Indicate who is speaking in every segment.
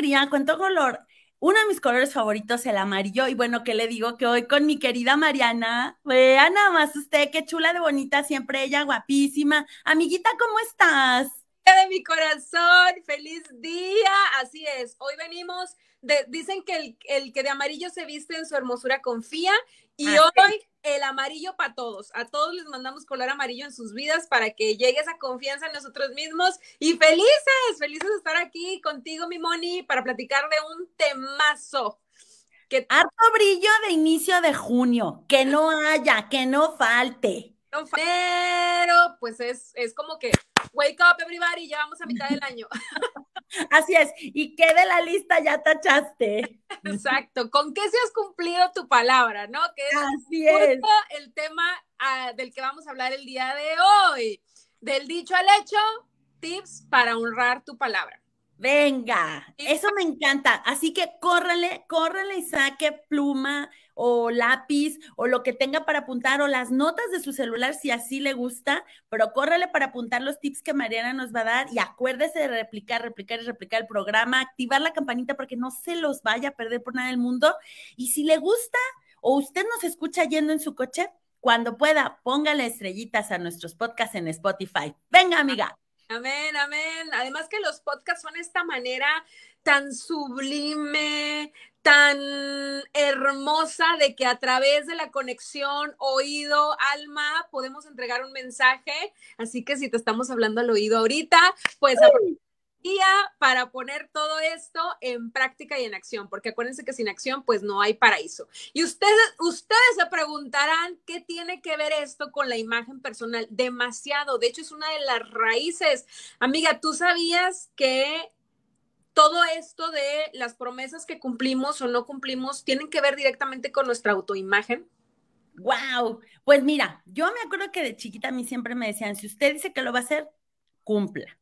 Speaker 1: alegría, color. Uno de mis colores favoritos, el amarillo, y bueno, ¿qué le digo? Que hoy con mi querida Mariana, vea nada más usted, qué chula de bonita, siempre ella guapísima. Amiguita, ¿cómo estás?
Speaker 2: De mi corazón, feliz día, así es. Hoy venimos, dicen que el, el, que de amarillo se viste en su hermosura confía, y hoy el amarillo para todos. A todos les mandamos color amarillo en sus vidas para que llegue esa confianza en nosotros mismos y felices, felices de estar aquí contigo, mi Moni, para platicar de un temazo.
Speaker 1: Que... Harto brillo de inicio de junio, que no haya, que no falte.
Speaker 2: Pero, pues es, es como que, wake up everybody, ya vamos a mitad del año.
Speaker 1: Así es, y qué de la lista ya tachaste.
Speaker 2: Exacto, ¿con qué se has cumplido tu palabra, no? Que es
Speaker 1: Así es.
Speaker 2: el tema ah, del que vamos a hablar el día de hoy. Del dicho al hecho, tips para honrar tu palabra.
Speaker 1: Venga, eso me encanta. Así que córrele, córrele y saque pluma o lápiz o lo que tenga para apuntar o las notas de su celular si así le gusta, pero córrele para apuntar los tips que Mariana nos va a dar y acuérdese de replicar, replicar y replicar el programa, activar la campanita para no se los vaya a perder por nada del mundo. Y si le gusta o usted nos escucha yendo en su coche, cuando pueda, póngale estrellitas a nuestros podcasts en Spotify. Venga, amiga.
Speaker 2: Amén, amén. Además que los podcasts son esta manera tan sublime, tan hermosa de que a través de la conexión oído, alma, podemos entregar un mensaje. Así que si te estamos hablando al oído ahorita, pues día para poner todo esto en práctica y en acción, porque acuérdense que sin acción pues no hay paraíso. Y ustedes, ustedes se preguntarán qué tiene que ver esto con la imagen personal. Demasiado, de hecho es una de las raíces. Amiga, ¿tú sabías que todo esto de las promesas que cumplimos o no cumplimos tienen que ver directamente con nuestra autoimagen?
Speaker 1: Wow, pues mira, yo me acuerdo que de chiquita a mí siempre me decían, si usted dice que lo va a hacer, cumpla.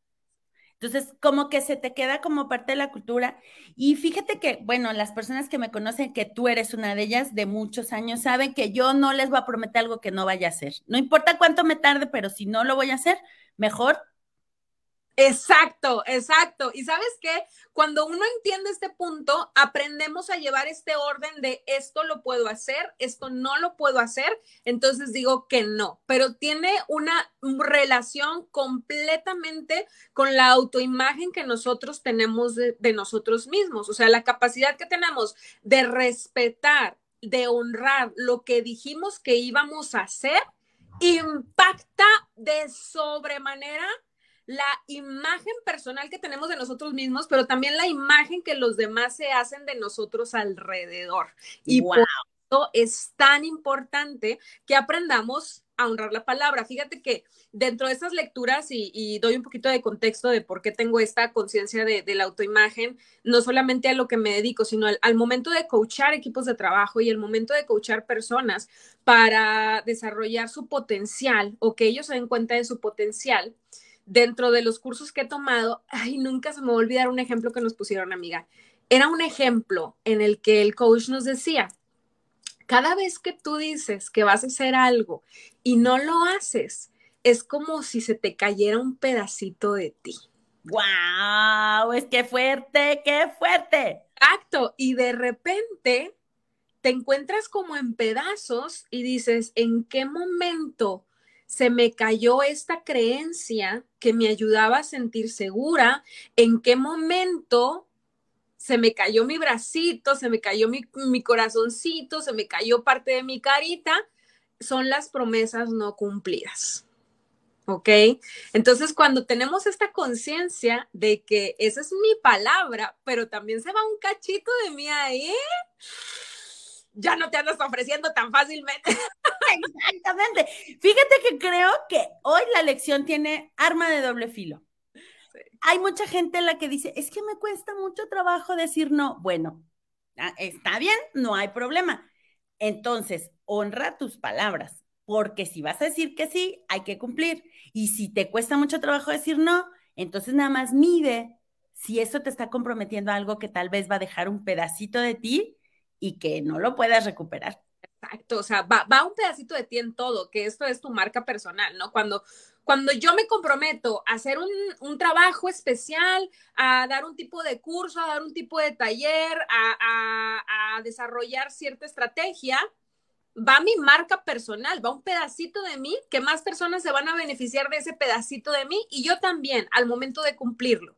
Speaker 1: Entonces, como que se te queda como parte de la cultura. Y fíjate que, bueno, las personas que me conocen, que tú eres una de ellas de muchos años, saben que yo no les voy a prometer algo que no vaya a hacer. No importa cuánto me tarde, pero si no lo voy a hacer, mejor
Speaker 2: Exacto, exacto. Y sabes qué, cuando uno entiende este punto, aprendemos a llevar este orden de esto lo puedo hacer, esto no lo puedo hacer, entonces digo que no, pero tiene una relación completamente con la autoimagen que nosotros tenemos de, de nosotros mismos, o sea, la capacidad que tenemos de respetar, de honrar lo que dijimos que íbamos a hacer, impacta de sobremanera la imagen personal que tenemos de nosotros mismos, pero también la imagen que los demás se hacen de nosotros alrededor. Y por eso es tan importante que aprendamos a honrar la palabra. Fíjate que dentro de estas lecturas, y, doy un poquito de contexto de por qué tengo esta conciencia de, la autoimagen, no solamente a lo que me dedico, sino al, al, momento de coachar equipos de trabajo y el momento de coachar personas para desarrollar su potencial o que ellos se den cuenta de su potencial dentro de los cursos que he tomado, ay, nunca se me va a olvidar un ejemplo que nos pusieron, amiga. Era un ejemplo en el que el coach nos decía, cada vez que tú dices que vas a hacer algo y no lo haces, es como si se te cayera un pedacito de ti.
Speaker 1: ¡Wow! Es que fuerte, qué fuerte.
Speaker 2: Exacto. Y de repente te encuentras como en pedazos y dices, ¿en qué momento se me cayó esta creencia que me ayudaba a sentir segura, en qué momento se me cayó mi bracito, se me cayó mi, corazoncito, se me cayó parte de mi carita, son las promesas no cumplidas. ¿Ok? Entonces, cuando tenemos esta conciencia de que esa es mi palabra, pero también se va un cachito de mí ahí, ya no te andas ofreciendo tan fácilmente.
Speaker 1: Exactamente. Fíjate que creo que hoy la lección tiene arma de doble filo. Hay mucha gente en la que dice, es que me cuesta mucho trabajo decir no. Bueno, ah, está bien, no hay problema. Entonces, honra tus palabras, porque si vas a decir que sí, hay que cumplir. Y si te cuesta mucho trabajo decir no, entonces nada más mide si eso te está comprometiendo a algo que tal vez va a dejar un pedacito de ti y que no lo puedas recuperar.
Speaker 2: Exacto, o sea, va, va un pedacito de ti en todo, que esto es tu marca personal, ¿no? Cuando, cuando yo me comprometo a hacer un, trabajo especial, a dar un tipo de curso, a dar un tipo de taller, a, desarrollar cierta estrategia, va mi marca personal, va un pedacito de mí que más personas se van a beneficiar de ese pedacito de mí y yo también al momento de cumplirlo.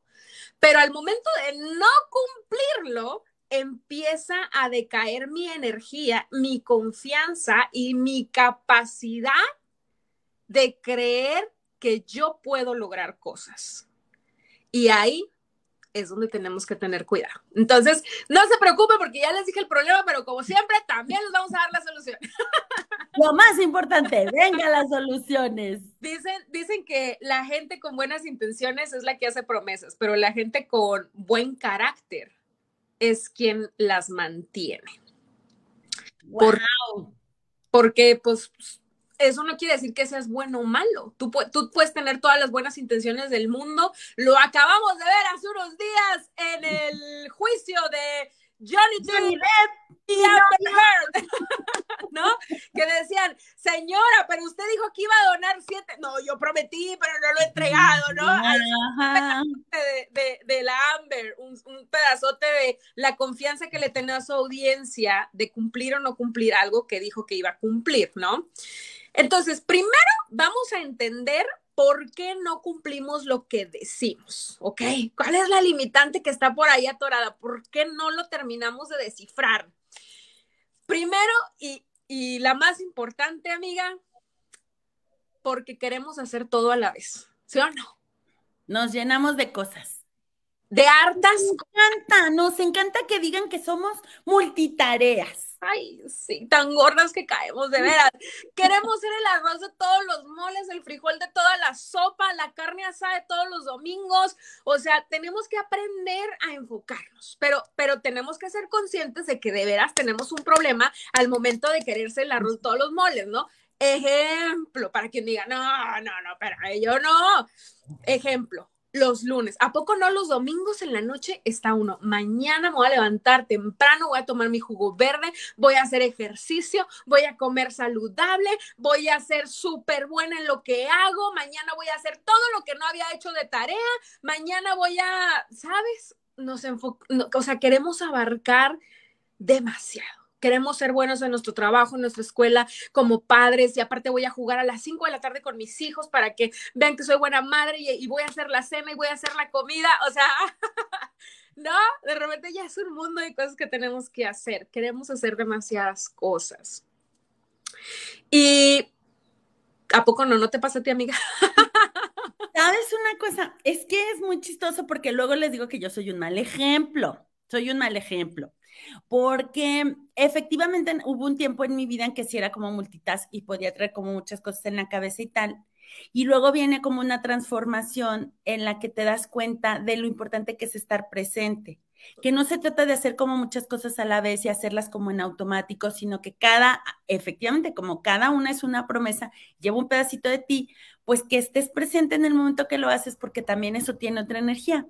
Speaker 2: Pero al momento de no cumplirlo, empieza a decaer mi energía, mi confianza y mi capacidad de creer que yo puedo lograr cosas. Y ahí es donde tenemos que tener cuidado. Entonces, no se preocupe porque ya les dije el problema, pero como siempre, también les vamos a dar la solución.
Speaker 1: Lo más importante, venga las soluciones.
Speaker 2: Dicen, dicen que la gente con buenas intenciones es la que hace promesas, pero la gente con buen carácter es quien las mantiene. Wow. porque, pues, eso no quiere decir que seas bueno o malo. Tú, tú, puedes tener todas las buenas intenciones del mundo. Lo acabamos de ver hace unos días en el juicio de Johnny Depp y Amber Heard, ¿no? Que decían, señora, pero usted dijo que iba a donar siete. No, yo prometí, pero no lo he entregado, ¿no? De, de, la Amber, un, un, pedazote de la confianza que le tenía a su audiencia de cumplir o no cumplir algo que dijo que iba a cumplir, ¿no? Entonces, primero vamos a entender por qué no cumplimos lo que decimos, ¿ok? ¿Cuál es la limitante que está por ahí atorada? ¿Por qué no lo terminamos de descifrar? Primero, y, y la más importante, amiga, porque queremos hacer todo a la vez, ¿sí o no?
Speaker 1: Nos llenamos de cosas
Speaker 2: de hartas.
Speaker 1: Nos encanta, nos encanta que digan que somos multitareas.
Speaker 2: Ay, sí, tan gordas que caemos, de veras. Queremos ser el arroz de todos los moles, el frijol de toda la sopa, la carne asada de todos los domingos. O sea, tenemos que aprender a enfocarnos, pero, pero tenemos que ser conscientes de que de veras tenemos un problema al momento de quererse el arroz de todos los moles, ¿no? Ejemplo, para quien diga, no, no, no, pero yo no. Ejemplo, los lunes. ¿A poco no los domingos en la noche está uno? Mañana me voy a levantar temprano, voy a tomar mi jugo verde, voy a hacer ejercicio, voy a comer saludable, voy a ser súper buena en lo que hago, mañana voy a hacer todo lo que no había hecho de tarea, mañana voy a, ¿sabes? Nos o sea, queremos abarcar demasiado queremos ser buenos en nuestro trabajo, en nuestra escuela, como padres, y aparte voy a jugar a las 5 de la tarde con mis hijos para que vean que soy buena madre y, voy a hacer la cena y voy a hacer la comida, o sea, no, de repente ya es un mundo de cosas que tenemos que hacer, queremos hacer demasiadas cosas. Y ¿a poco no? ¿No te pasa a ti, amiga?
Speaker 1: ¿Sabes una cosa? Es que es muy chistoso porque luego les digo que yo soy un mal ejemplo, soy un mal ejemplo porque efectivamente hubo un tiempo en mi vida en que sí era como multitask y podía traer como muchas cosas en la cabeza y tal. Y luego viene como una transformación en la que te das cuenta de lo importante que es estar presente, que no se trata de hacer como muchas cosas a la vez y hacerlas como en automático, sino que cada, efectivamente, como cada una es una promesa, lleva un pedacito de ti, pues que estés presente en el momento que lo haces porque también eso tiene otra energía.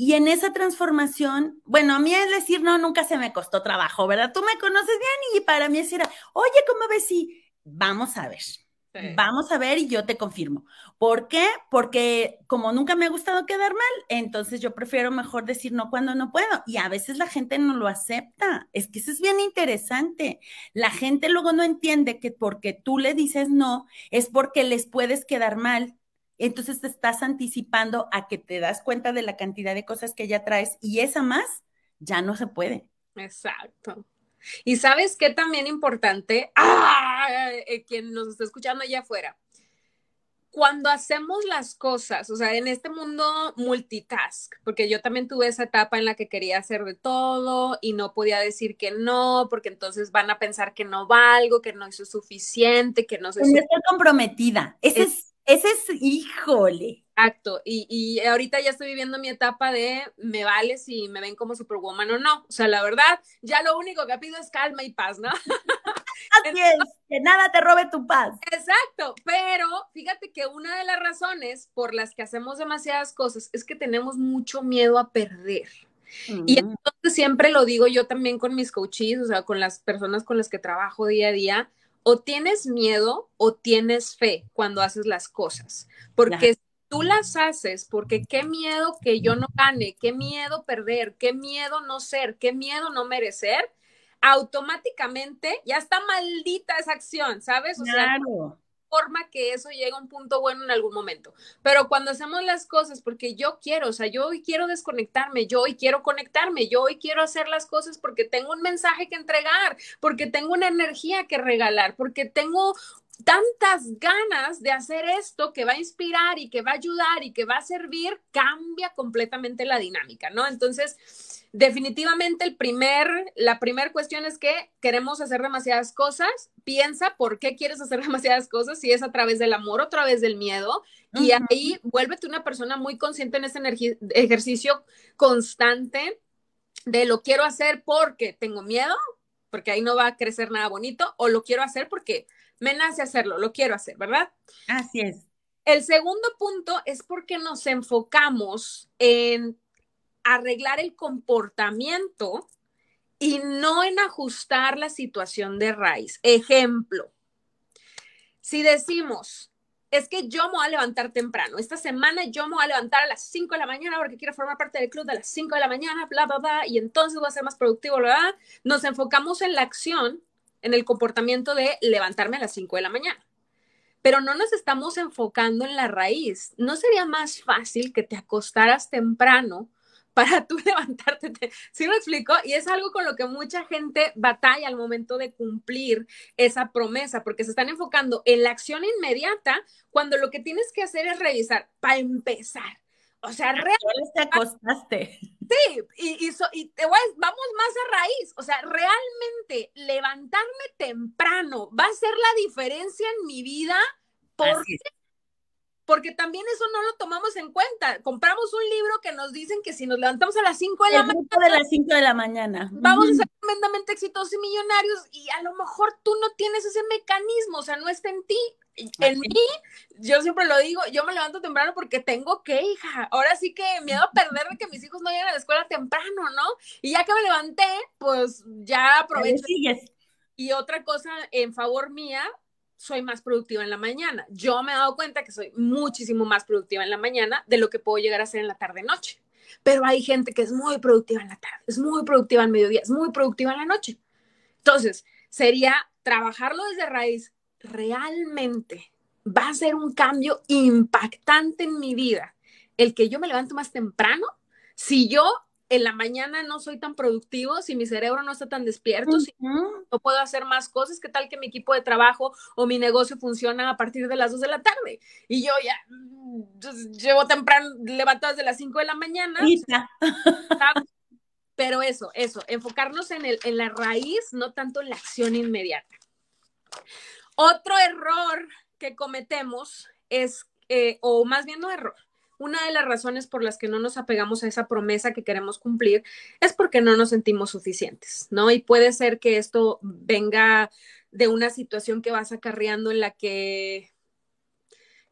Speaker 1: Y en esa transformación, bueno, a mí es decir, no, nunca se me costó trabajo, ¿verdad? Tú me conoces bien y para mí es decir, oye, ¿cómo ves si vamos a ver? Vamos a ver y yo te confirmo. ¿Por qué? Porque como nunca me ha gustado quedar mal, entonces yo prefiero mejor decir no cuando no puedo. Y a veces la gente no lo acepta. Es que eso es bien interesante. La gente luego no entiende que porque tú le dices no, es porque les puedes quedar mal entonces te estás anticipando a que te das cuenta de la cantidad de cosas que ya traes y esa más ya no se puede.
Speaker 2: Exacto. Y sabes qué también importante, ¡Ah! Eh, quien nos está escuchando allá afuera, cuando hacemos las cosas, o sea, en este mundo multitask, porque yo también tuve esa etapa en la que quería hacer de todo y no podía decir que no, porque entonces van a pensar que no valgo, que no hice suficiente, que no soy...
Speaker 1: No estoy comprometida. Ese es ese es, híjole.
Speaker 2: Exacto, y, y, ahorita ya estoy viviendo mi etapa de me vale si me ven como superwoman o no. O sea, la verdad, ya lo único que pido es calma y paz, ¿no?
Speaker 1: Así es, que nada te robe tu paz.
Speaker 2: Exacto, pero fíjate que una de las razones por las que hacemos demasiadas cosas es que tenemos mucho miedo a perder. Y entonces siempre lo digo yo también con mis coaches, o sea, con las personas con las que trabajo día a día, o tienes miedo o tienes fe cuando haces las cosas, porque si tú las haces porque qué miedo que yo no gane, qué miedo perder, qué miedo no ser, qué miedo no merecer, automáticamente ya está maldita esa acción, ¿sabes? O claro forma que eso llegue a un punto bueno en algún momento. Pero cuando hacemos las cosas porque yo quiero, o sea, yo hoy quiero desconectarme, yo hoy quiero conectarme, yo hoy quiero hacer las cosas porque tengo un mensaje que entregar, porque tengo una energía que regalar, porque tengo tantas ganas de hacer esto que va a inspirar y que va a ayudar y que va a servir, cambia completamente la dinámica, ¿no? Entonces, definitivamente el primer, la primera cuestión es que queremos hacer demasiadas cosas. Piensa por qué quieres hacer demasiadas cosas, si es a través del amor o a través del miedo. Y ahí vuélvete una persona muy consciente en ese ejercicio constante de lo quiero hacer porque tengo miedo, porque ahí no va a crecer nada bonito, o lo quiero hacer porque me nace hacerlo, lo quiero hacer, ¿verdad?
Speaker 1: Así es.
Speaker 2: El segundo punto es porque nos enfocamos en arreglar el comportamiento y no en ajustar la situación de raíz. Ejemplo, si decimos, es que yo me voy a levantar temprano, esta semana yo me voy a levantar a las 5 de la mañana porque quiero formar parte del club de las 5 de la mañana, bla, bla, bla, y entonces voy a ser más productivo, bla, bla. Nos enfocamos en la acción, en el comportamiento de levantarme a las 5 de la mañana pero no nos estamos enfocando en la raíz. ¿No sería más fácil que te acostaras temprano para tú levantarte. ¿Sí me explico? Y es algo con lo que mucha gente batalla al momento de cumplir esa promesa, porque se están enfocando en la acción inmediata cuando lo que tienes que hacer es revisar, para empezar. O sea,
Speaker 1: realmente te acostaste.
Speaker 2: Sí, y, y, te voy, vamos más a raíz. O sea, realmente levantarme temprano va a ser la diferencia en mi vida. ¿Por qué? Porque también eso no lo tomamos en cuenta. Compramos un libro que nos dicen que si nos levantamos a las 5 de la mañana.
Speaker 1: de las 5 de la mañana.
Speaker 2: Vamos a ser tremendamente exitosos y millonarios y a lo mejor tú no tienes ese mecanismo, o sea, no está en ti. En mí, yo siempre lo digo, yo me levanto temprano porque tengo que, hija. Ahora sí que miedo a perder de que mis hijos no lleguen a la escuela temprano, ¿no? Y ya que me levanté, pues ya aprovecho. Y otra cosa en favor mía, soy más productiva en la mañana. Yo me he dado cuenta que soy muchísimo más productiva en la mañana de lo que puedo llegar a ser en la tarde-noche. Pero hay gente que es muy productiva en la tarde, es muy productiva en mediodía, es muy productiva en la noche. Entonces, sería trabajarlo desde raíz. Realmente va a ser un cambio impactante en mi vida. El que yo me levanto más temprano, si yo en la mañana no soy tan productivo, si mi cerebro no está tan despierto, si no puedo hacer más cosas, ¿qué tal que mi equipo de trabajo o mi negocio funciona a partir de las 2 de la tarde? Y yo ya mm, llevo temprano, levantadas desde las 5 de la mañana. Pero eso, eso, enfocarnos en, el, en la raíz, no tanto en la acción inmediata. Otro error que cometemos es, eh, o más bien no error, una de las razones por las que no nos apegamos a esa promesa que queremos cumplir es porque no nos sentimos suficientes, ¿no? Y puede ser que esto venga de una situación que vas acarreando en la que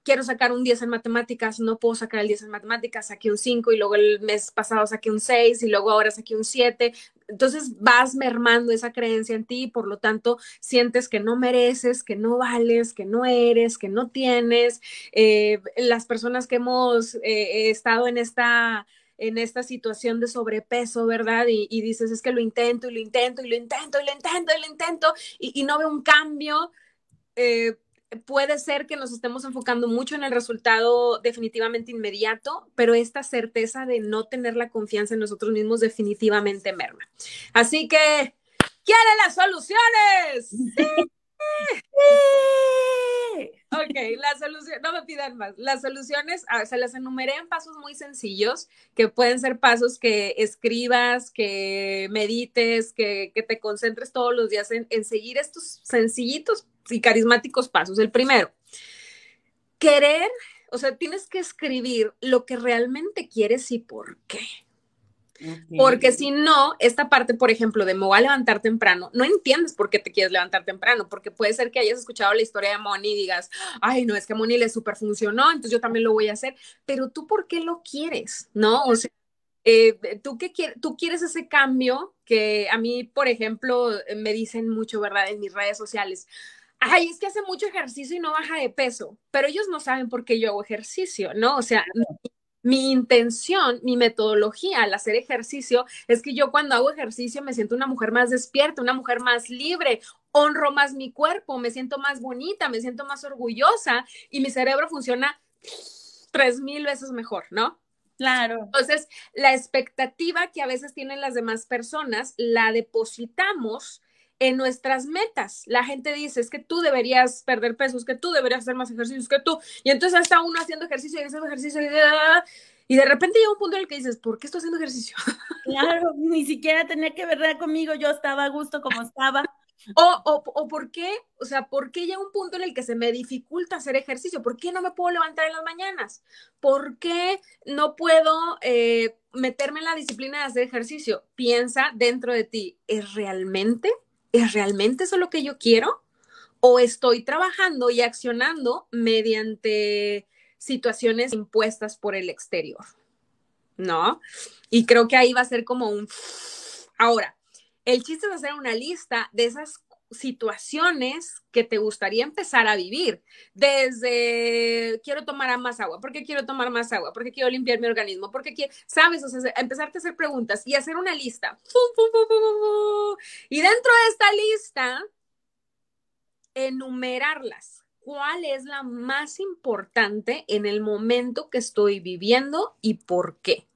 Speaker 2: quiero sacar un 10 en matemáticas, no puedo sacar el 10 en matemáticas, saqué un 5 y luego el mes pasado saqué un 6 y luego ahora saqué un 7. Entonces vas mermando esa creencia en ti y por lo tanto sientes que no mereces, que no vales, que no eres, que no tienes. Eh, las personas que hemos eh, estado en esta en esta situación de sobrepeso, ¿verdad? Y, dices, es que lo intento y lo intento y lo intento y lo intento y lo intento y, no veo un cambio. Eh, puede ser que nos estemos enfocando mucho en el resultado definitivamente inmediato, pero esta certeza de no tener la confianza en nosotros mismos definitivamente merma. Así que, ¿quiere las soluciones? Ok, la solución, no me pidan más. Las soluciones, se las enumeré en pasos muy sencillos, que pueden ser pasos que escribas, que medites, que, te concentres todos los días en, en seguir estos sencillitos y carismáticos pasos. El primero, querer, o sea, tienes que escribir lo que realmente quieres y por qué. Porque si no, esta parte, por ejemplo, de me voy a levantar temprano, no entiendes por qué te quieres levantar temprano, porque puede ser que hayas escuchado la historia de Moni y digas, ay, no, es que a Moni le super funcionó, entonces yo también lo voy a hacer, pero tú, ¿por qué lo quieres? ¿No? O sea, eh, ¿tú, qué quieres, tú quieres ese cambio que a mí, por ejemplo, me dicen mucho, ¿verdad? En mis redes sociales, ay, es que hace mucho ejercicio y no baja de peso, pero ellos no saben por qué yo hago ejercicio, ¿no? O sea, mi intención, mi metodología al hacer ejercicio es que yo cuando hago ejercicio me siento una mujer más despierta, una mujer más libre, honro más mi cuerpo, me siento más bonita, me siento más orgullosa y mi cerebro funciona tres mil veces mejor, ¿no?
Speaker 1: Claro.
Speaker 2: Entonces, la expectativa que a veces tienen las demás personas la depositamos en nuestras metas. La gente dice, es que tú deberías perder pesos, que tú deberías hacer más ejercicios que tú. Y entonces está uno haciendo ejercicio y haciendo ejercicio y, y de repente llega un punto en el que dices, ¿por qué estoy haciendo ejercicio?
Speaker 1: Claro, ni siquiera tenía que ver conmigo, yo estaba a gusto como estaba.
Speaker 2: O, o, o, por qué, o sea, ¿por qué llega un punto en el que se me dificulta hacer ejercicio? ¿Por qué no me puedo levantar en las mañanas? ¿Por qué no puedo eh, meterme en la disciplina de hacer ejercicio? Piensa dentro de ti, ¿es realmente ¿es realmente eso lo que yo quiero? ¿O estoy trabajando y accionando mediante situaciones impuestas por el exterior? ¿No? Y creo que ahí va a ser como un... Ahora, el chiste es hacer una lista de esas situaciones que te gustaría empezar a vivir. Desde quiero tomar más agua, ¿por qué quiero tomar más agua? ¿Por qué quiero limpiar mi organismo? ¿Por qué quiero, sabes? O sea, empezarte a hacer preguntas y hacer una lista. y dentro de esta lista, enumerarlas. ¿Cuál es la más importante en el momento que estoy viviendo y por qué?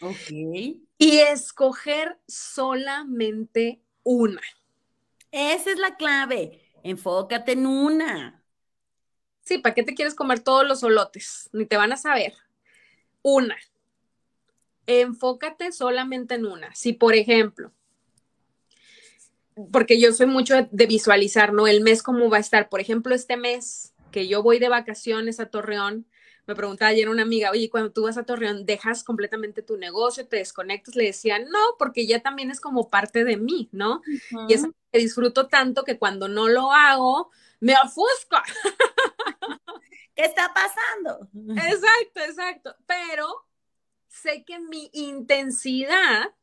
Speaker 1: Ok.
Speaker 2: Y escoger solamente una.
Speaker 1: Esa es la clave. Enfócate en una.
Speaker 2: Sí, ¿para qué te quieres comer todos los solotes? Ni te van a saber. Una. Enfócate solamente en una. Si, por ejemplo, porque yo soy mucho de visualizar, ¿no? El mes cómo va a estar. Por ejemplo, este mes que yo voy de vacaciones a Torreón, me preguntaba ayer una amiga, oye, cuando tú vas a Torreón, ¿dejas completamente tu negocio, te desconectas? Le decía, no, porque ya también es como parte de mí, ¿no? Y es que disfruto tanto que cuando no lo hago, me ofusco.
Speaker 1: ¿Qué está pasando?
Speaker 2: Exacto, exacto. Pero sé que mi intensidad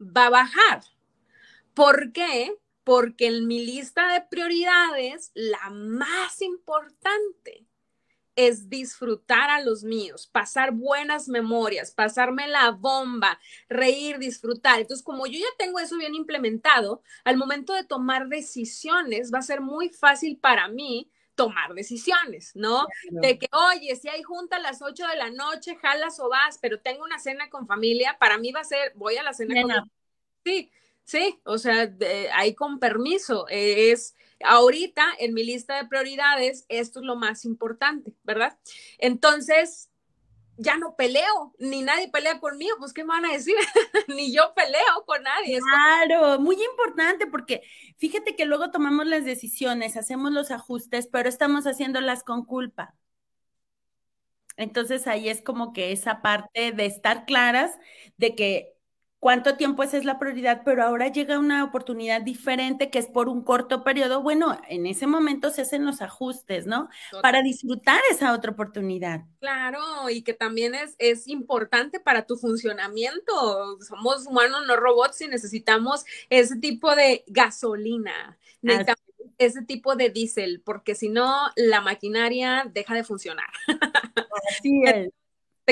Speaker 2: va a bajar. ¿Por qué? Porque en mi lista de prioridades, la más importante es disfrutar a los míos, pasar buenas memorias, pasarme la bomba, reír, disfrutar. Entonces, como yo ya tengo eso bien implementado, al momento de tomar decisiones va a ser muy fácil para mí tomar decisiones, ¿no? De que, oye, si hay junta a las 8 de la noche, jalas o vas, pero tengo una cena con familia, para mí va a ser, voy a la cena con... Sí, sí, o sea, ahí con permiso, es ahorita en mi lista de prioridades, esto es lo más importante, ¿verdad? Entonces, ya no peleo, ni nadie pelea conmigo, pues ¿qué me van a decir? ni yo peleo con nadie.
Speaker 1: Claro, muy importante porque fíjate que luego tomamos las decisiones, hacemos los ajustes, pero estamos haciéndolas con culpa. Entonces ahí es como que esa parte de estar claras de que cuánto tiempo esa es la prioridad, pero ahora llega una oportunidad diferente que es por un corto periodo. Bueno, en ese momento se hacen los ajustes, ¿no? Para disfrutar esa otra oportunidad.
Speaker 2: Claro, y que también es, es importante para tu funcionamiento. Somos humanos, no robots, y necesitamos ese tipo de gasolina. Necesitamos ese tipo de diésel, porque si no, la maquinaria deja de funcionar.
Speaker 1: Así es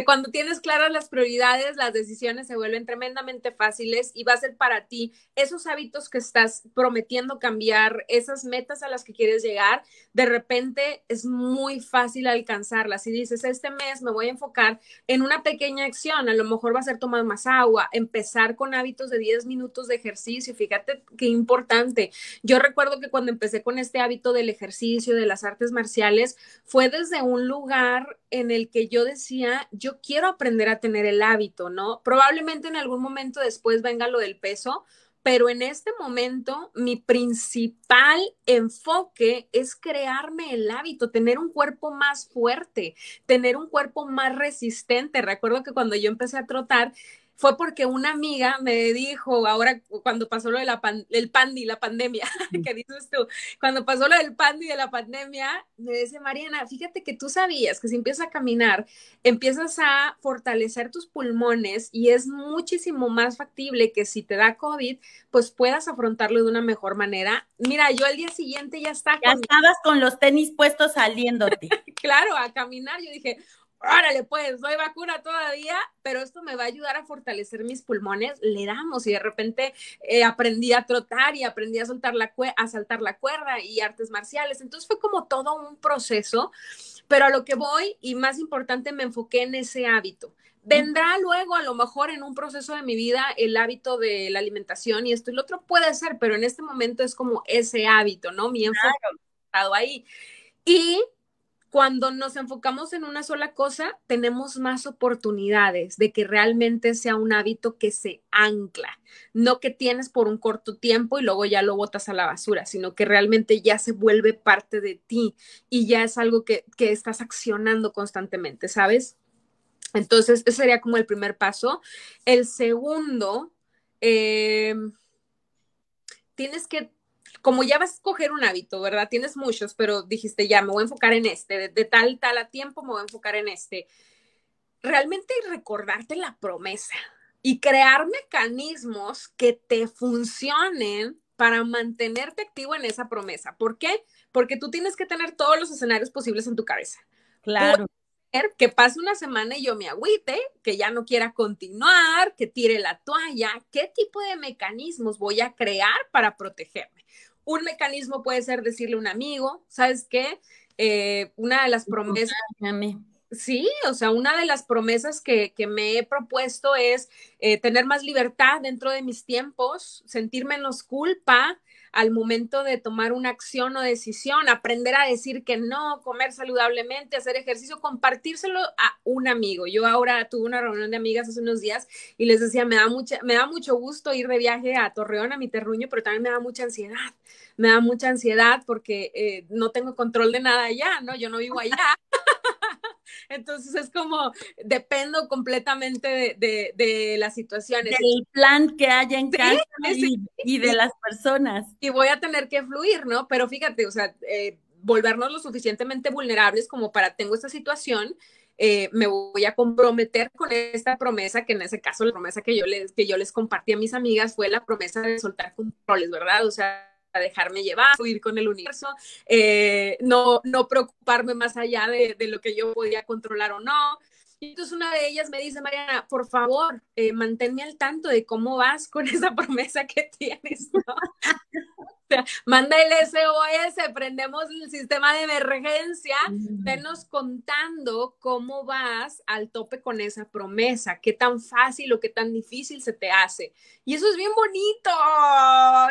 Speaker 2: cuando tienes claras las prioridades, las decisiones se vuelven tremendamente fáciles y va a ser para ti esos hábitos que estás prometiendo cambiar, esas metas a las que quieres llegar, de repente es muy fácil alcanzarlas. Si dices, este mes me voy a enfocar en una pequeña acción, a lo mejor va a ser tomar más agua, empezar con hábitos de 10 minutos de ejercicio, fíjate qué importante. Yo recuerdo que cuando empecé con este hábito del ejercicio, de las artes marciales, fue desde un lugar en el que yo decía, yo quiero aprender a tener el hábito, ¿no? Probablemente en algún momento después venga lo del peso, pero en este momento mi principal enfoque es crearme el hábito, tener un cuerpo más fuerte, tener un cuerpo más resistente. Recuerdo que cuando yo empecé a trotar, fue porque una amiga me dijo, ahora cuando pasó lo de la el pandi, la pandemia, que dices tú, cuando pasó lo del pandi de la pandemia, me dice Mariana, fíjate que tú sabías que si empiezas a caminar, empiezas a fortalecer tus pulmones y es muchísimo más factible que si te da COVID, pues puedas afrontarlo de una mejor manera. Mira, yo al día siguiente ya está.
Speaker 1: Ya estabas con los tenis puestos saliéndote.
Speaker 2: claro, a caminar. Yo dije, órale, pues, no hay vacuna todavía, pero esto me va a ayudar a fortalecer mis pulmones, le damos y de repente eh, aprendí a trotar y aprendí a soltar la a saltar la cuerda y artes marciales. Entonces fue como todo un proceso, pero a lo que voy y más importante me enfoqué en ese hábito. Vendrá luego, a lo mejor en un proceso de mi vida, el hábito de la alimentación y esto y lo otro puede ser, pero en este momento es como ese hábito, ¿no? Mi enfoque estado ahí. Y cuando nos enfocamos en una sola cosa, tenemos más oportunidades de que realmente sea un hábito que se ancla, no que tienes por un corto tiempo y luego ya lo botas a la basura, sino que realmente ya se vuelve parte de ti y ya es algo que, estás accionando constantemente, ¿sabes? Entonces, ese sería como el primer paso. El segundo, eh, tienes que como ya vas a escoger un hábito, ¿verdad? Tienes muchos, pero dijiste, ya, me voy a enfocar en este, de, tal, tal a tiempo, me voy a enfocar en este. Realmente recordarte la promesa y crear mecanismos que te funcionen para mantenerte activo en esa promesa. ¿Por qué? Porque tú tienes que tener todos los escenarios posibles en tu cabeza.
Speaker 1: Claro.
Speaker 2: Que pase una semana y yo me agüite, que ya no quiera continuar, que tire la toalla. ¿Qué tipo de mecanismos voy a crear para protegerme? Un mecanismo puede ser decirle a un amigo, ¿sabes qué? Eh, una de las promesas... Sí, o sea, una de las promesas que, me he propuesto es eh, tener más libertad dentro de mis tiempos, sentir menos culpa, al momento de tomar una acción o decisión, aprender a decir que no, comer saludablemente, hacer ejercicio, compartírselo a un amigo. Yo ahora tuve una reunión de amigas hace unos días y les decía, me da, mucha, me da mucho gusto ir de viaje a Torreón, a mi terruño, pero también me da mucha ansiedad. Me da mucha ansiedad porque eh, no tengo control de nada allá, ¿no? Yo no vivo allá. Entonces es como, dependo completamente de, de, las situaciones.
Speaker 1: Del plan que haya en casa y, de las personas.
Speaker 2: Y voy a tener que fluir, ¿no? Pero fíjate, o sea, eh, volvernos lo suficientemente vulnerables como para tengo esta situación, eh, me voy a comprometer con esta promesa, que en ese caso la promesa que yo les, que yo les compartí a mis amigas fue la promesa de soltar controles, ¿verdad? O sea, dejarme llevar, fluir con el universo, eh, no, no preocuparme más allá de, de, lo que yo podía controlar o no. Y entonces una de ellas me dice, Mariana, por favor, eh, manténme al tanto de cómo vas con esa promesa que tienes. ¿no? Manda el SOS, prendemos el sistema de emergencia, venos contando cómo vas al tope con esa promesa, qué tan fácil o qué tan difícil se te hace. Y eso es bien bonito,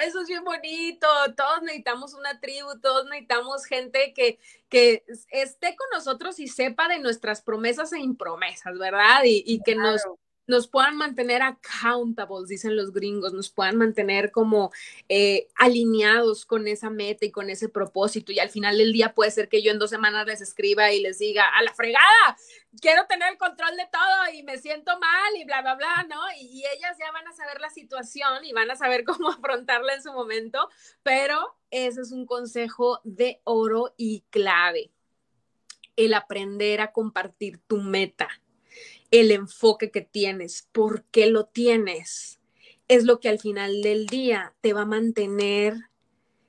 Speaker 2: eso es bien bonito. Todos necesitamos una tribu, todos necesitamos gente que, que esté con nosotros y sepa de nuestras promesas e impromesas, ¿verdad? Y, que nos nos puedan mantener accountables, dicen los gringos, nos puedan mantener como eh, alineados con esa meta y con ese propósito. Y al final del día puede ser que yo en dos semanas les escriba y les diga, a la fregada, quiero tener el control de todo y me siento mal y bla, bla, bla, ¿no? Y, ellas ya van a saber la situación y van a saber cómo afrontarla en su momento, pero ese es un consejo de oro y clave, el aprender a compartir tu meta el enfoque que tienes, por qué lo tienes, es lo que al final del día te va a mantener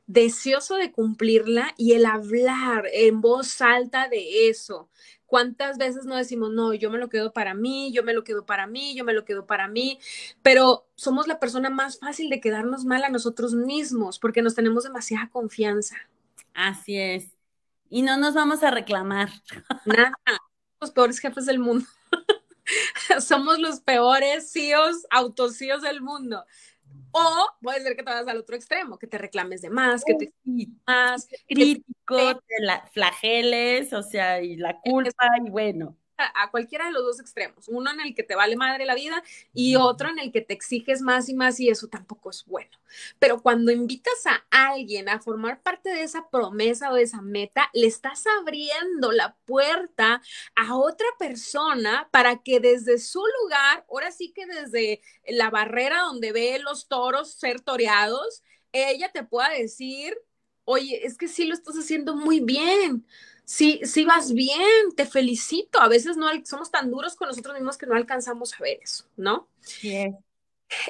Speaker 2: deseoso de cumplirla y el hablar en voz alta de eso. ¿Cuántas veces no decimos, no, yo me lo quedo para mí, yo me lo quedo para mí, yo me lo quedo para mí? Pero somos la persona más fácil de quedarnos mal a nosotros mismos porque nos tenemos demasiada confianza.
Speaker 1: Así es. Y no nos vamos a reclamar.
Speaker 2: Nada. Los peores jefes del mundo. somos los peores CEOs, autocíos del mundo. O puede ser que te vas al otro extremo, que te reclames de más, que te
Speaker 1: más, crítico, te la flageles, o sea, y la culpa, y bueno.
Speaker 2: A, cualquiera de los dos extremos, uno en el que te vale madre la vida y otro en el que te exiges más y más y eso tampoco es bueno. Pero cuando invitas a alguien a formar parte de esa promesa o de esa meta, le estás abriendo la puerta a otra persona para que desde su lugar, ahora sí que desde la barrera donde ve los toros ser toreados, ella te pueda decir, oye, es que sí lo estás haciendo muy bien sí, sí vas bien, te felicito. A veces no somos tan duros con nosotros mismos que no alcanzamos a ver eso, ¿no?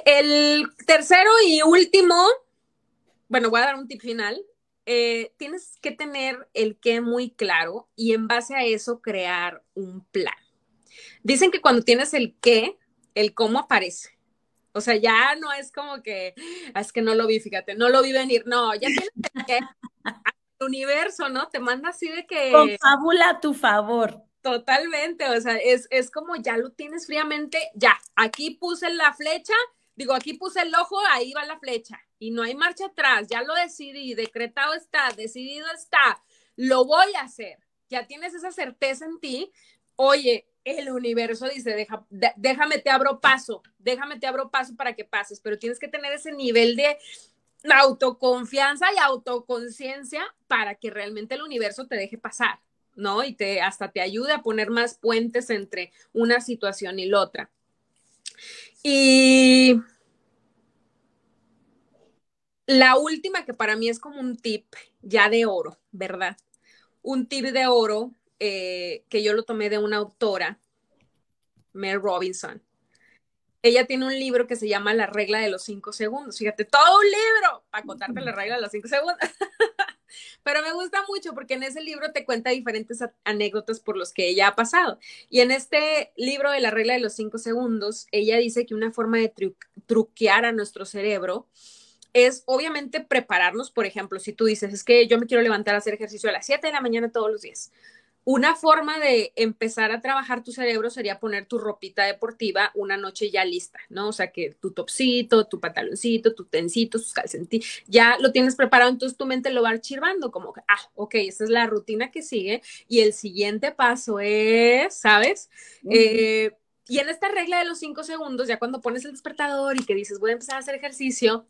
Speaker 2: El tercero y último, bueno, voy a dar un tip final. Eh, tienes que tener el qué muy claro y en base a eso crear un plan. Dicen que cuando tienes el qué, el cómo aparece. O sea, ya no es como que, ah, es que no lo vi, fíjate, no lo vi venir. No, ya tienes el qué universo, ¿no? Te manda así de que...
Speaker 1: Con fábula a tu favor.
Speaker 2: Totalmente, o sea, es, es como ya lo tienes fríamente, ya, aquí puse la flecha, digo, aquí puse el ojo, ahí va la flecha, y no hay marcha atrás, ya lo decidí, decretado está, decidido está, lo voy a hacer, ya tienes esa certeza en ti, oye, el universo dice, Deja, déjame te abro paso, déjame te abro paso para que pases, pero tienes que tener ese nivel de, autoconfianza y autoconciencia para que realmente el universo te deje pasar, ¿no? Y te hasta te ayude a poner más puentes entre una situación y la otra. Y la última que para mí es como un tip ya de oro, ¿verdad? Un tip de oro eh, que yo lo tomé de una autora, Mel Robinson ella tiene un libro que se llama La regla de los cinco segundos. Fíjate, todo un libro para contarte la regla de los cinco segundos. Pero me gusta mucho porque en ese libro te cuenta diferentes anécdotas por los que ella ha pasado. Y en este libro de la regla de los cinco segundos, ella dice que una forma de truquear a nuestro cerebro es obviamente prepararnos, por ejemplo, si tú dices, es que yo me quiero levantar a hacer ejercicio a las 7 de la mañana todos los días. Una forma de empezar a trabajar tu cerebro sería poner tu ropita deportiva una noche ya lista, ¿no? O sea, que tu topsito, tu pantaloncito, tu tencito, tus calcetines, ya lo tienes preparado, entonces tu mente lo va archivando como, ah, ok, esa es la rutina que sigue y el siguiente paso es, ¿sabes? Eh, y en esta regla de los cinco segundos, ya cuando pones el despertador y que dices, voy a empezar a hacer ejercicio,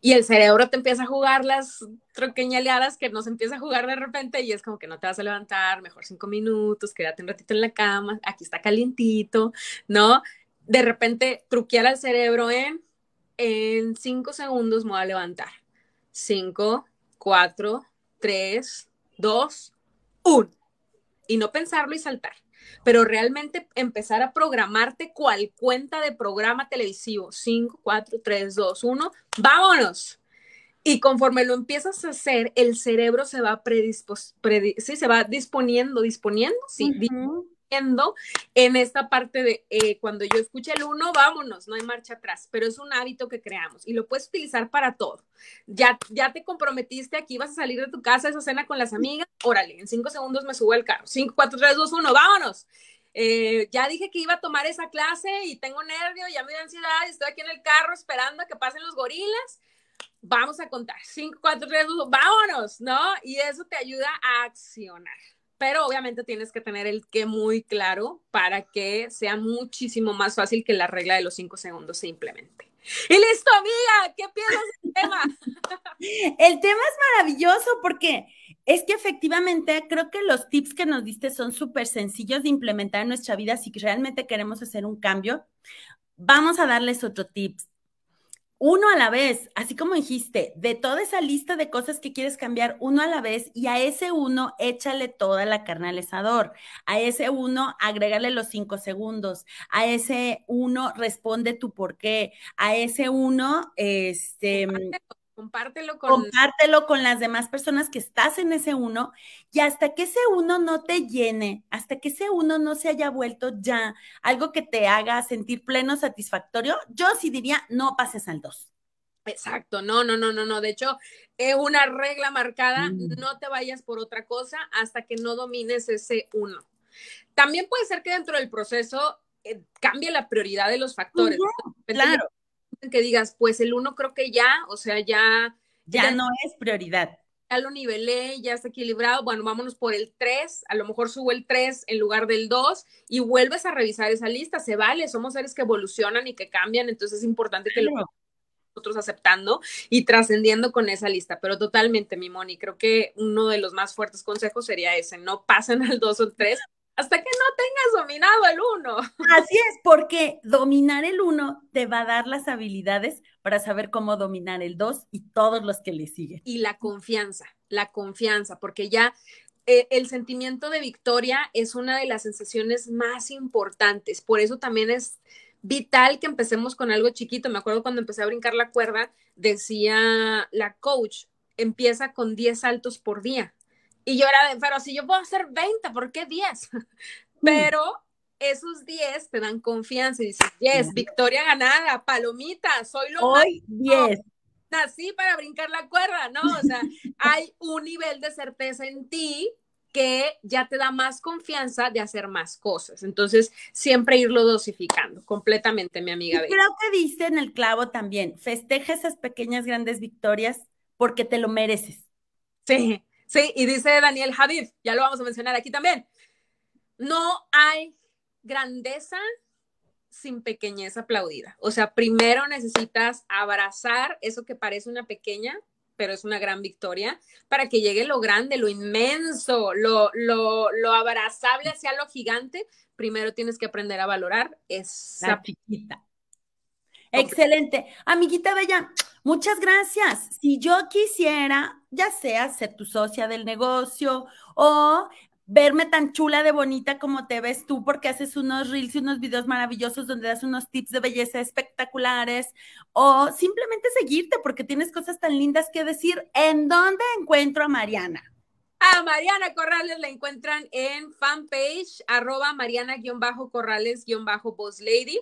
Speaker 2: y el cerebro te empieza a jugar las troqueñaleadas que nos empieza a jugar de repente y es como que no te vas a levantar, mejor cinco minutos, quédate un ratito en la cama, aquí está calientito, ¿no? De repente truquear al cerebro en, en cinco segundos me voy a levantar. Cinco, cuatro, tres, dos, uno. Y no pensarlo y saltar pero realmente empezar a programarte cual cuenta de programa televisivo. 5, 4, 3, 2, 1, vámonos. Y conforme lo empiezas a hacer, el cerebro se va predispos, sí, se va disponiendo, disponiendo, sí, en esta parte de eh, cuando yo escuche el uno, vámonos, no hay marcha atrás, pero es un hábito que creamos y lo puedes utilizar para todo. Ya, ya te comprometiste aquí, vas a salir de tu casa, esa cena con las amigas, órale, en cinco segundos me subo al carro, cinco, cuatro, tres, dos, uno, vámonos. Eh, ya dije que iba a tomar esa clase y tengo nervio, ya me da ansiedad, estoy aquí en el carro esperando a que pasen los gorilas. Vamos a contar, cinco, cuatro, tres, dos, vámonos, ¿no? Y eso te ayuda a accionar pero obviamente tienes que tener el qué muy claro para que sea muchísimo más fácil que la regla de los cinco segundos se implemente. Y listo, amiga, ¿qué piensas del tema?
Speaker 1: el tema es maravilloso porque es que efectivamente creo que los tips que nos diste son súper sencillos de implementar en nuestra vida si realmente queremos hacer un cambio. Vamos a darles otro tips uno a la vez, así como dijiste, de toda esa lista de cosas que quieres cambiar, uno a la vez, y a ese uno échale toda la carne al asador, a ese uno agrégale los cinco segundos, a ese uno responde tu por qué, a ese uno, este...
Speaker 2: Compártelo con...
Speaker 1: Compártelo con las demás personas que estás en ese uno y hasta que ese uno no te llene, hasta que ese uno no se haya vuelto ya algo que te haga sentir pleno, satisfactorio, yo sí diría, no pases al dos.
Speaker 2: Exacto, no, no, no, no, no. De hecho, es una regla marcada, mm. no te vayas por otra cosa hasta que no domines ese uno. También puede ser que dentro del proceso eh, cambie la prioridad de los factores.
Speaker 1: claro
Speaker 2: que digas, pues el uno creo que ya, o sea, ya.
Speaker 1: Ya, no es prioridad.
Speaker 2: ya lo nivelé, ya está equilibrado, bueno, vámonos por el 3, a lo mejor subo el 3 en lugar del 2 y vuelves a revisar esa lista, se vale, somos seres que evolucionan y que cambian, entonces es importante que lo nosotros aceptando y trascendiendo con esa lista, pero totalmente, mi Moni, creo que uno de los más fuertes consejos sería ese, no pasen al 2 o 3 hasta que no tengas dominado el 1.
Speaker 1: Así es, porque dominar el 1 te va a dar las habilidades para saber cómo dominar el 2 y todos los que le siguen.
Speaker 2: Y la confianza, la confianza, porque ya eh, el sentimiento de victoria es una de las sensaciones más importantes. Por eso también es vital que empecemos con algo chiquito. Me acuerdo cuando empecé a brincar la cuerda, decía la coach, empieza con 10 saltos por día. Y yo era de, pero si yo puedo hacer 20, ¿por qué 10? pero esos 10 te dan confianza y dices, yes, victoria ganada, palomita, soy lo
Speaker 1: Hoy 10.
Speaker 2: Nací para brincar la cuerda, ¿no? O sea, hay un nivel de certeza en ti que ya te da más confianza de hacer más cosas. Entonces, siempre irlo dosificando completamente, mi amiga.
Speaker 1: Y creo que dice en el clavo también, festeja esas pequeñas, grandes victorias porque te lo mereces.
Speaker 2: Sí, sí, y dice Daniel Javid, ya lo vamos a mencionar aquí también, no hay grandeza sin pequeñez aplaudida. O sea, primero necesitas abrazar eso que parece una pequeña pero es una gran victoria, para que llegue lo grande, lo inmenso, lo, lo, lo abrazable hacia lo gigante, primero tienes que aprender a valorar esa
Speaker 1: chiquita. Excelente. Amiguita Bella, muchas gracias. Si yo quisiera, ya sea ser tu socia del negocio o verme tan chula de bonita como te ves tú, porque haces unos reels y unos videos maravillosos donde das unos tips de belleza espectaculares, o simplemente seguirte porque tienes cosas tan lindas que decir. ¿En dónde encuentro a Mariana?
Speaker 2: A Mariana Corrales la encuentran en fanpage, arroba Mariana-Corrales-Boss Lady.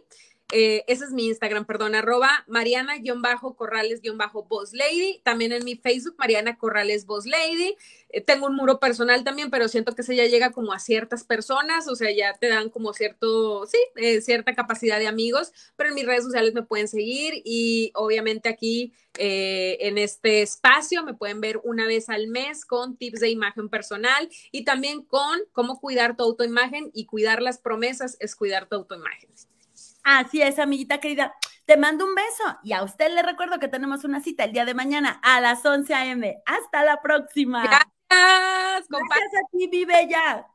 Speaker 2: Eh, ese es mi Instagram, perdón, arroba Mariana-Corrales-Boss Lady. También en mi Facebook, Mariana Corrales Boss Lady. Eh, tengo un muro personal también, pero siento que ese ya llega como a ciertas personas, o sea, ya te dan como cierto, sí, eh, cierta capacidad de amigos, pero en mis redes sociales me pueden seguir y obviamente aquí en este espacio me pueden ver una vez al mes con tips de imagen personal y también con cómo cuidar tu autoimagen y cuidar las promesas es cuidar tu autoimagen.
Speaker 1: Así es, amiguita querida. Te mando un beso y a usted le recuerdo que tenemos una cita el día de mañana a las 11 a.m. Hasta la próxima.
Speaker 2: Gracias.
Speaker 1: Gracias a ti, Vive ya.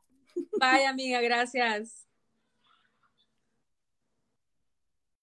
Speaker 2: Bye, amiga, gracias.